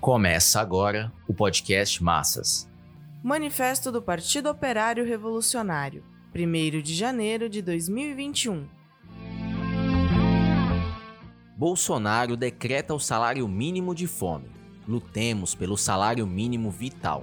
Começa agora o podcast Massas. Manifesto do Partido Operário Revolucionário, 1 de janeiro de 2021. Bolsonaro decreta o salário mínimo de fome. Lutemos pelo salário mínimo vital.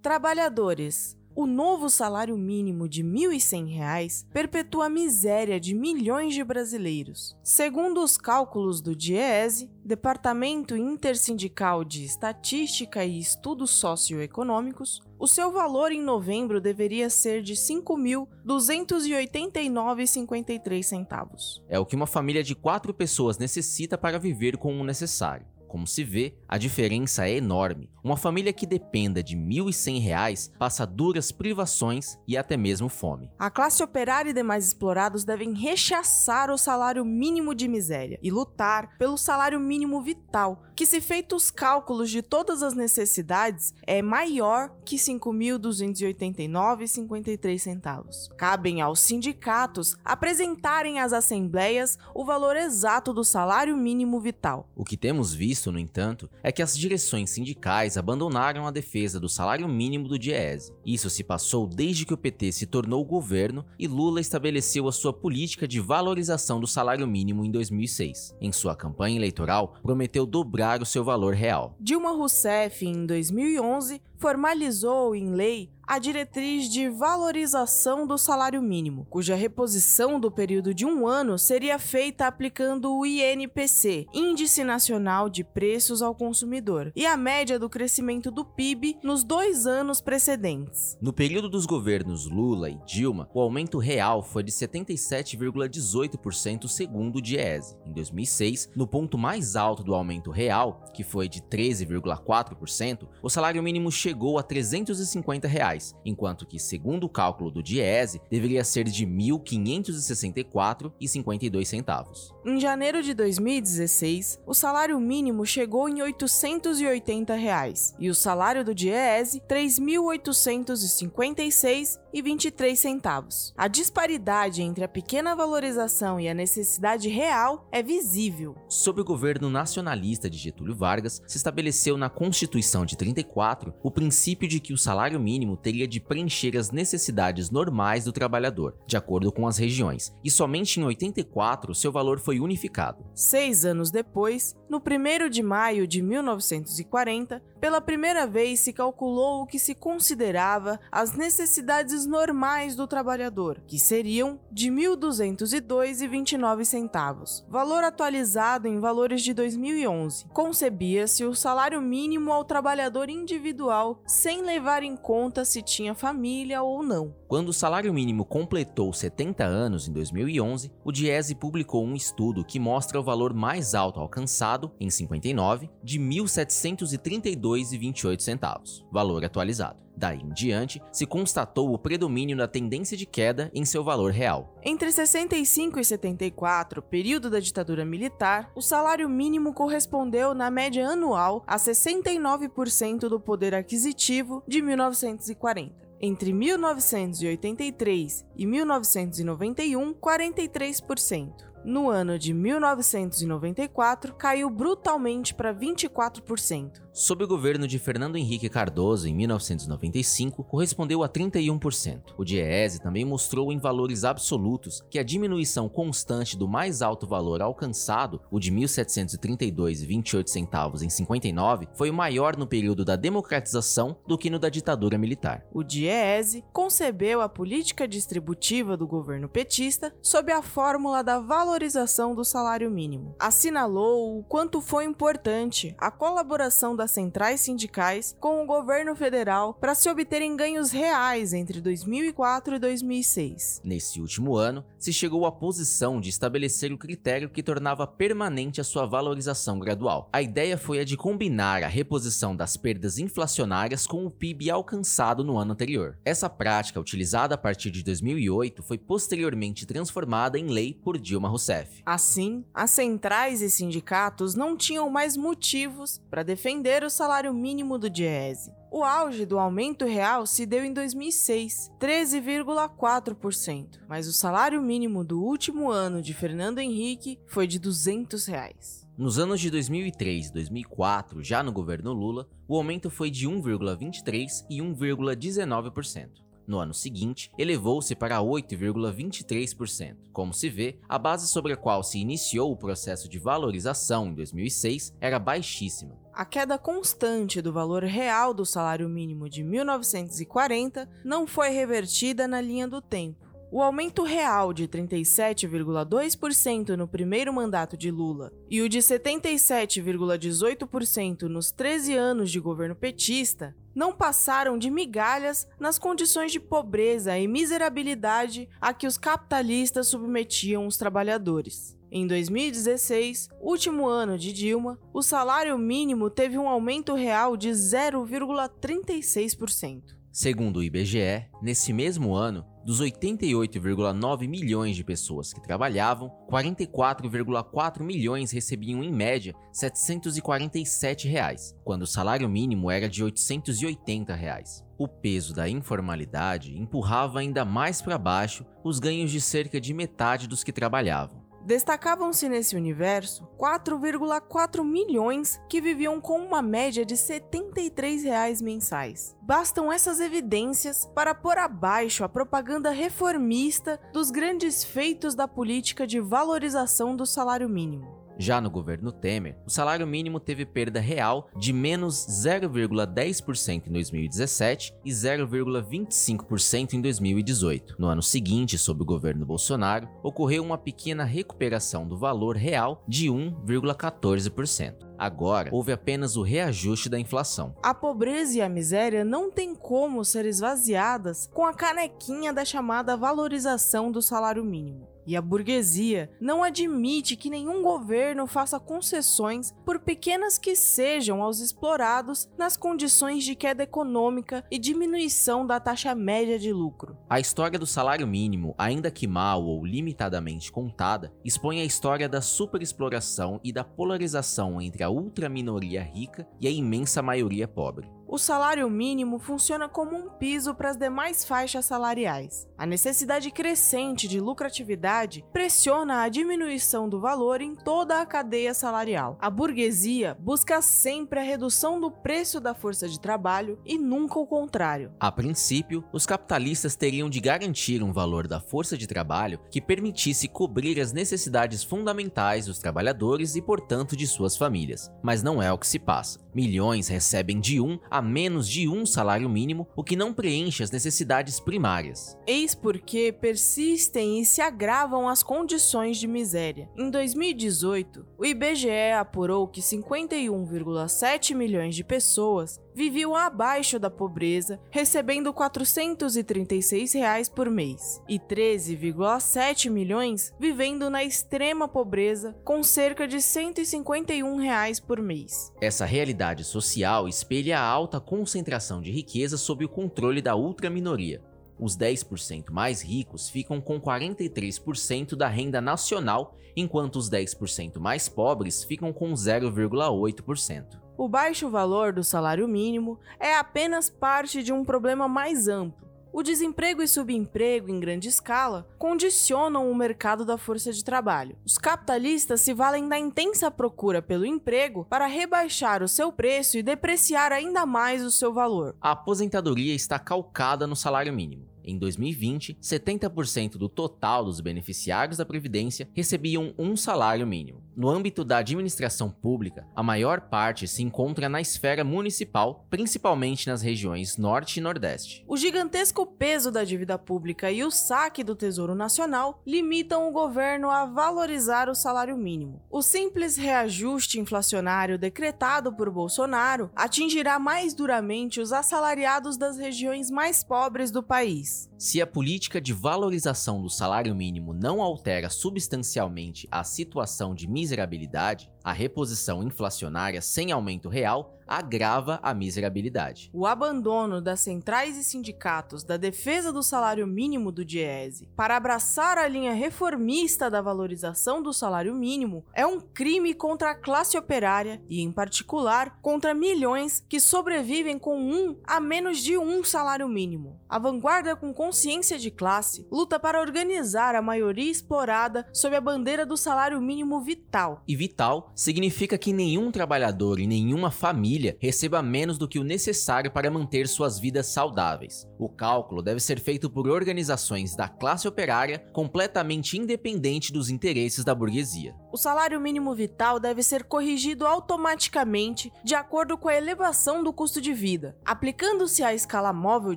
Trabalhadores, o novo salário mínimo de R$ 1.100 perpetua a miséria de milhões de brasileiros. Segundo os cálculos do DIEESE, Departamento Intersindical de Estatística e Estudos Socioeconômicos, o seu valor em novembro deveria ser de R$ 5.289,53. É o que uma família de quatro pessoas necessita para viver com o necessário. Como se vê, a diferença é enorme. Uma família que dependa de R$ 1.100 passa duras privações e até mesmo fome. A classe operária e demais explorados devem rechaçar o salário mínimo de miséria e lutar pelo salário mínimo vital, que, se feitos os cálculos de todas as necessidades, é maior que R$ 5.289,53. Cabem aos sindicatos apresentarem às assembleias o valor exato do salário mínimo vital. O que temos visto no entanto, é que as direções sindicais abandonaram a defesa do salário mínimo do Diese. Isso se passou desde que o PT se tornou governo e Lula estabeleceu a sua política de valorização do salário mínimo em 2006. Em sua campanha eleitoral, prometeu dobrar o seu valor real. Dilma Rousseff, em 2011, formalizou em lei a diretriz de valorização do salário mínimo, cuja reposição do período de um ano seria feita aplicando o INPC, Índice Nacional de Preços ao Consumidor, e a média do crescimento do PIB nos dois anos precedentes. No período dos governos Lula e Dilma, o aumento real foi de 77,18% segundo o Diese. Em 2006, no ponto mais alto do aumento real, que foi de 13,4%, o salário mínimo chegou a 350 reais, enquanto que, segundo o cálculo do Diese, deveria ser de R$ 1.564,52 Em janeiro de 2016, o salário mínimo chegou em 880 reais, e o salário do Diese, R$ 3.856,23 centavos. A disparidade entre a pequena valorização e a necessidade real é visível. Sob o governo nacionalista de Getúlio Vargas, se estabeleceu na Constituição de 34 o princípio de que o salário mínimo teria de preencher as necessidades normais do trabalhador, de acordo com as regiões, e somente em 84 seu valor foi unificado. Seis anos depois, no 1 de maio de 1940, pela primeira vez se calculou o que se considerava as necessidades normais do trabalhador, que seriam de R$ 1.202,29, valor atualizado em valores de 2011. Concebia-se o salário mínimo ao trabalhador individual sem levar em conta se tinha família ou não. Quando o salário mínimo completou 70 anos em 2011, o Diese publicou um estudo que mostra o valor mais alto alcançado, em 59, de R$ 1.732,28, valor atualizado. Daí em diante, se constatou o predomínio da tendência de queda em seu valor real. Entre 65 e 74, período da ditadura militar, o salário mínimo correspondeu, na média anual, a 69% do poder aquisitivo de 1940. Entre 1983 e 1991, 43%. No ano de 1994, caiu brutalmente para 24%. Sob o governo de Fernando Henrique Cardoso, em 1995, correspondeu a 31%. O DIEESE também mostrou em valores absolutos que a diminuição constante do mais alto valor alcançado, o de R$ 1.732,28 em 59, foi maior no período da democratização do que no da ditadura militar. O DIEESE concebeu a política distributiva do governo petista sob a fórmula da valorização do salário mínimo. Assinalou o quanto foi importante a colaboração das centrais sindicais com o governo federal para se obterem ganhos reais entre 2004 e 2006. Nesse último ano, se chegou à posição de estabelecer o critério que tornava permanente a sua valorização gradual. A ideia foi a de combinar a reposição das perdas inflacionárias com o PIB alcançado no ano anterior. Essa prática, utilizada a partir de 2008, foi posteriormente transformada em lei por Dilma Rousseff. Assim, as centrais e sindicatos não tinham mais motivos para defender terceiro salário mínimo do Diese. O auge do aumento real se deu em 2006, 13,4%, mas o salário mínimo do último ano de Fernando Henrique foi de 200 reais. Nos anos de 2003 e 2004, já no governo Lula, o aumento foi de 1,23% e 1,19%. No ano seguinte, elevou-se para 8,23%. Como se vê, a base sobre a qual se iniciou o processo de valorização em 2006 era baixíssima. A queda constante do valor real do salário mínimo de 1940 não foi revertida na linha do tempo. O aumento real de 37,2% no primeiro mandato de Lula e o de 77,18% nos 13 anos de governo petista não passaram de migalhas nas condições de pobreza e miserabilidade a que os capitalistas submetiam os trabalhadores. Em 2016, último ano de Dilma, o salário mínimo teve um aumento real de 0,36%. Segundo o IBGE, nesse mesmo ano, dos 88,9 milhões de pessoas que trabalhavam, 44,4 milhões recebiam em média 747 reais, quando o salário mínimo era de 880 reais. O peso da informalidade empurrava ainda mais para baixo os ganhos de cerca de metade dos que trabalhavam. Destacavam-se nesse universo 4,4 milhões que viviam com uma média de 73 reais mensais. Bastam essas evidências para pôr abaixo a propaganda reformista dos grandes feitos da política de valorização do salário mínimo. Já no governo Temer, o salário mínimo teve perda real de menos 0,10% em 2017 e 0,25% em 2018. No ano seguinte, sob o governo Bolsonaro, ocorreu uma pequena recuperação do valor real de 1,14%. Agora, houve apenas o reajuste da inflação. A pobreza e a miséria não têm como ser esvaziadas com a canequinha da chamada valorização do salário mínimo. E a burguesia não admite que nenhum governo faça concessões, por pequenas que sejam, aos explorados nas condições de queda econômica e diminuição da taxa média de lucro. A história do salário mínimo, ainda que mal ou limitadamente contada, expõe a história da superexploração e da polarização entre a ultraminoria rica e a imensa maioria pobre o salário mínimo funciona como um piso para as demais faixas salariais. A necessidade crescente de lucratividade pressiona a diminuição do valor em toda a cadeia salarial. A burguesia busca sempre a redução do preço da força de trabalho e nunca o contrário. A princípio, os capitalistas teriam de garantir um valor da força de trabalho que permitisse cobrir as necessidades fundamentais dos trabalhadores e, portanto, de suas famílias. Mas não é o que se passa. Milhões recebem de um a menos de um salário mínimo, o que não preenche as necessidades primárias. Eis porque persistem e se agravam as condições de miséria. Em 2018, o IBGE apurou que 51,7 milhões de pessoas viviam abaixo da pobreza, recebendo 436 reais por mês, e 13,7 milhões vivendo na extrema pobreza, com cerca de 151 reais por mês. Essa realidade social espelha a alta concentração de riqueza sob o controle da ultraminoria. Os 10% mais ricos ficam com 43% da renda nacional, enquanto os 10% mais pobres ficam com 0,8%. O baixo valor do salário mínimo é apenas parte de um problema mais amplo. O desemprego e subemprego em grande escala condicionam o mercado da força de trabalho. Os capitalistas se valem da intensa procura pelo emprego para rebaixar o seu preço e depreciar ainda mais o seu valor. A aposentadoria está calcada no salário mínimo. Em 2020, 70% do total dos beneficiários da Previdência recebiam um salário mínimo. No âmbito da administração pública, a maior parte se encontra na esfera municipal, principalmente nas regiões Norte e Nordeste. O gigantesco peso da dívida pública e o saque do Tesouro Nacional limitam o governo a valorizar o salário mínimo. O simples reajuste inflacionário decretado por Bolsonaro atingirá mais duramente os assalariados das regiões mais pobres do país. Se a política de valorização do salário mínimo não altera substancialmente a situação de miserabilidade, A reposição inflacionária sem aumento real agrava a miserabilidade. O abandono das centrais e sindicatos da defesa do salário mínimo do Diese para abraçar a linha reformista da valorização do salário mínimo é um crime contra a classe operária e, em particular, contra milhões que sobrevivem com um a menos de um salário mínimo. A vanguarda com consciência de classe luta para organizar a maioria explorada sob a bandeira do salário mínimo vital. E vital significa que nenhum trabalhador e nenhuma família receba menos do que o necessário para manter suas vidas saudáveis. O cálculo deve ser feito por organizações da classe operária completamente independente dos interesses da burguesia. O salário mínimo vital deve ser corrigido automaticamente de acordo com a elevação do custo de vida. Aplicando-se a escala móvel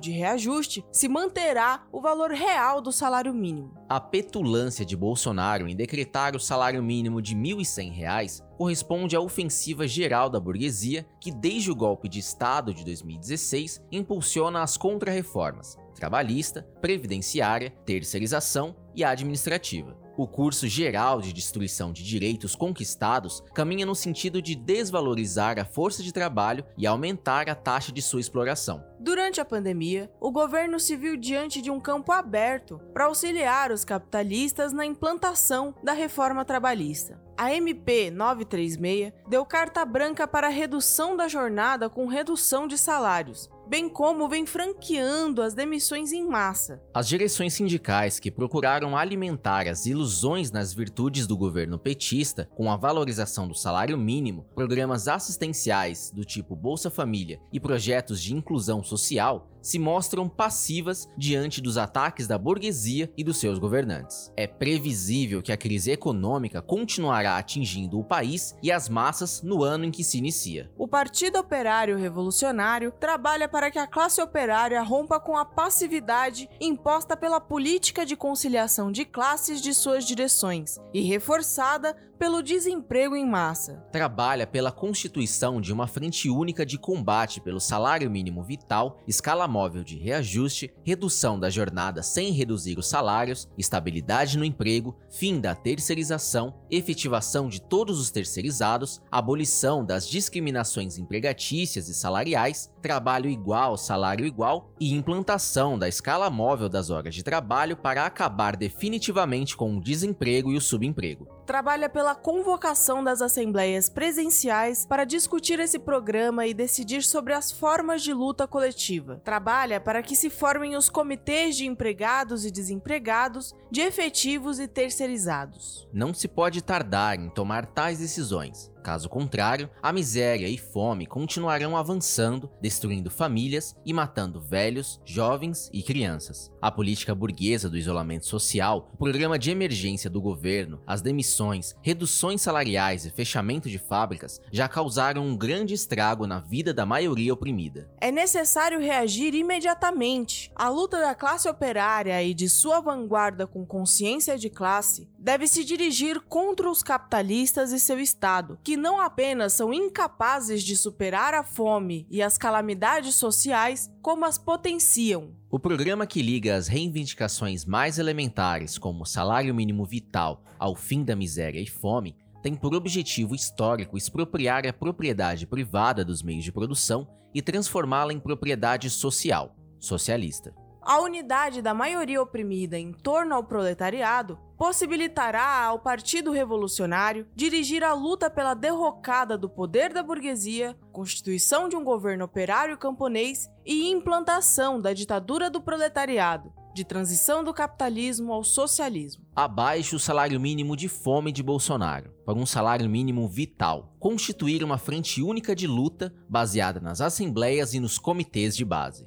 de reajuste, se manterá o valor real do salário mínimo. A petulância de Bolsonaro em decretar o salário mínimo de R$ 1.100 corresponde à ofensiva geral da burguesia que, desde o golpe de Estado de 2016, impulsiona as contrarreformas trabalhista, previdenciária, terceirização e administrativa. O curso geral de destruição de direitos conquistados caminha no sentido de desvalorizar a força de trabalho e aumentar a taxa de sua exploração. Durante a pandemia, o governo se viu diante de um campo aberto para auxiliar os capitalistas na implantação da reforma trabalhista. A MP 936 deu carta branca para a redução da jornada com redução de salários, bem como vem franqueando as demissões em massa. As direções sindicais que procuraram alimentar as ilusões nas virtudes do governo petista com a valorização do salário mínimo, programas assistenciais do tipo Bolsa Família e projetos de inclusão social se mostram passivas diante dos ataques da burguesia e dos seus governantes. É previsível que a crise econômica continuará atingindo o país e as massas no ano em que se inicia. O Partido Operário Revolucionário trabalha para que a classe operária rompa com a passividade imposta pela política de conciliação de classes de suas direções e reforçada pelo desemprego em massa. Trabalha pela constituição de uma frente única de combate pelo salário mínimo vital, escala móvel de reajuste, redução da jornada sem reduzir os salários, estabilidade no emprego, fim da terceirização, efetivação de todos os terceirizados, abolição das discriminações empregatícias e salariais, trabalho igual, salário igual e implantação da escala móvel das horas de trabalho para acabar definitivamente com o desemprego e o subemprego trabalha pela convocação das assembleias presenciais para discutir esse programa e decidir sobre as formas de luta coletiva. Trabalha para que se formem os comitês de empregados e desempregados, de efetivos e terceirizados. Não se pode tardar em tomar tais decisões. Caso contrário, a miséria e fome continuarão avançando, destruindo famílias e matando velhos, jovens e crianças. A política burguesa do isolamento social, o programa de emergência do governo, as demissões, reduções salariais e fechamento de fábricas já causaram um grande estrago na vida da maioria oprimida. É necessário reagir imediatamente. A luta da classe operária e de sua vanguarda com consciência de classe deve se dirigir contra os capitalistas e seu Estado, que não apenas são incapazes de superar a fome e as calamidades sociais, como as potenciam. O programa que liga as reivindicações mais elementares, como salário mínimo vital, ao fim da miséria e fome, tem por objetivo histórico expropriar a propriedade privada dos meios de produção e transformá-la em propriedade social, socialista. A unidade da maioria oprimida em torno ao proletariado possibilitará ao Partido Revolucionário dirigir a luta pela derrocada do poder da burguesia, constituição de um governo operário camponês e implantação da ditadura do proletariado, de transição do capitalismo ao socialismo. Abaixo o salário mínimo de fome de Bolsonaro, para um salário mínimo vital. Constituir uma frente única de luta baseada nas assembleias e nos comitês de base.